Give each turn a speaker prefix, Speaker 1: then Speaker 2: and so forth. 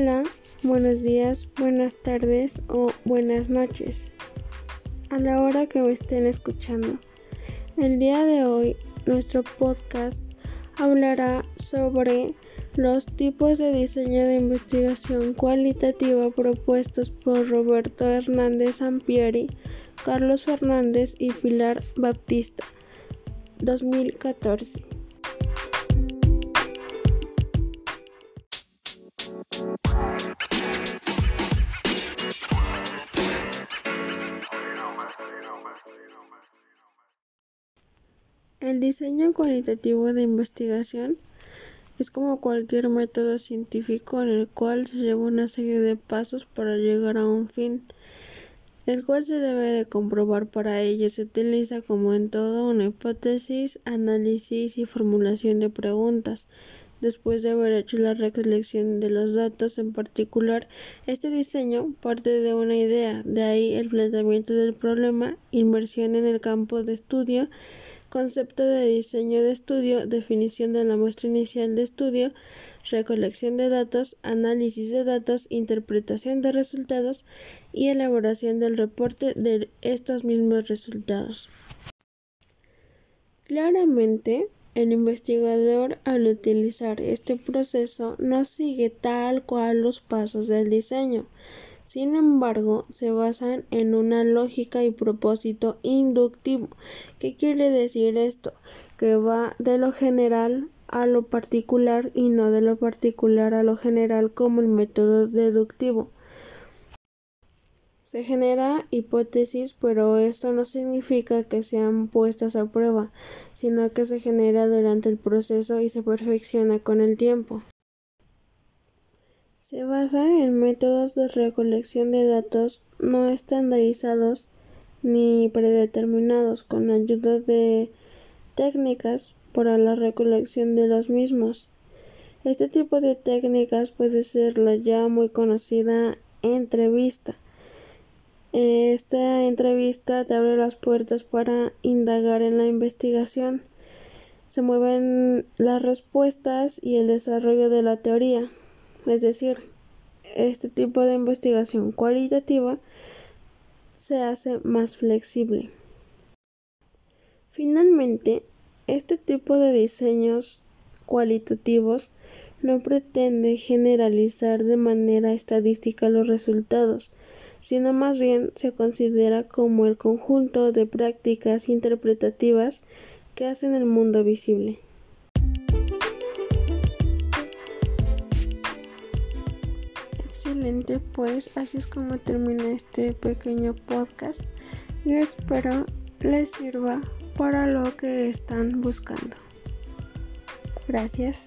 Speaker 1: Hola, buenos días, buenas tardes o buenas noches. A la hora que me estén escuchando. El día de hoy nuestro podcast hablará sobre los tipos de diseño de investigación cualitativa propuestos por Roberto Hernández Sampieri, Carlos Fernández y Pilar Baptista, 2014. El diseño cualitativo de investigación es como cualquier método científico en el cual se lleva una serie de pasos para llegar a un fin, el cual se debe de comprobar para ello se utiliza como en todo una hipótesis, análisis y formulación de preguntas. Después de haber hecho la recolección de los datos en particular, este diseño parte de una idea, de ahí el planteamiento del problema, inmersión en el campo de estudio, concepto de diseño de estudio, definición de la muestra inicial de estudio, recolección de datos, análisis de datos, interpretación de resultados y elaboración del reporte de estos mismos resultados. Claramente, el investigador al utilizar este proceso no sigue tal cual los pasos del diseño, sin embargo, se basan en una lógica y propósito inductivo. ¿Qué quiere decir esto? Que va de lo general a lo particular y no de lo particular a lo general como el método deductivo. Se genera hipótesis, pero esto no significa que sean puestas a prueba, sino que se genera durante el proceso y se perfecciona con el tiempo. Se basa en métodos de recolección de datos no estandarizados ni predeterminados con ayuda de técnicas para la recolección de los mismos. Este tipo de técnicas puede ser la ya muy conocida entrevista. Esta entrevista te abre las puertas para indagar en la investigación. Se mueven las respuestas y el desarrollo de la teoría. Es decir, este tipo de investigación cualitativa se hace más flexible. Finalmente, este tipo de diseños cualitativos no pretende generalizar de manera estadística los resultados, sino más bien se considera como el conjunto de prácticas interpretativas que hacen el mundo visible. Excelente, pues así es como termina este pequeño podcast y espero les sirva para lo que están buscando. Gracias.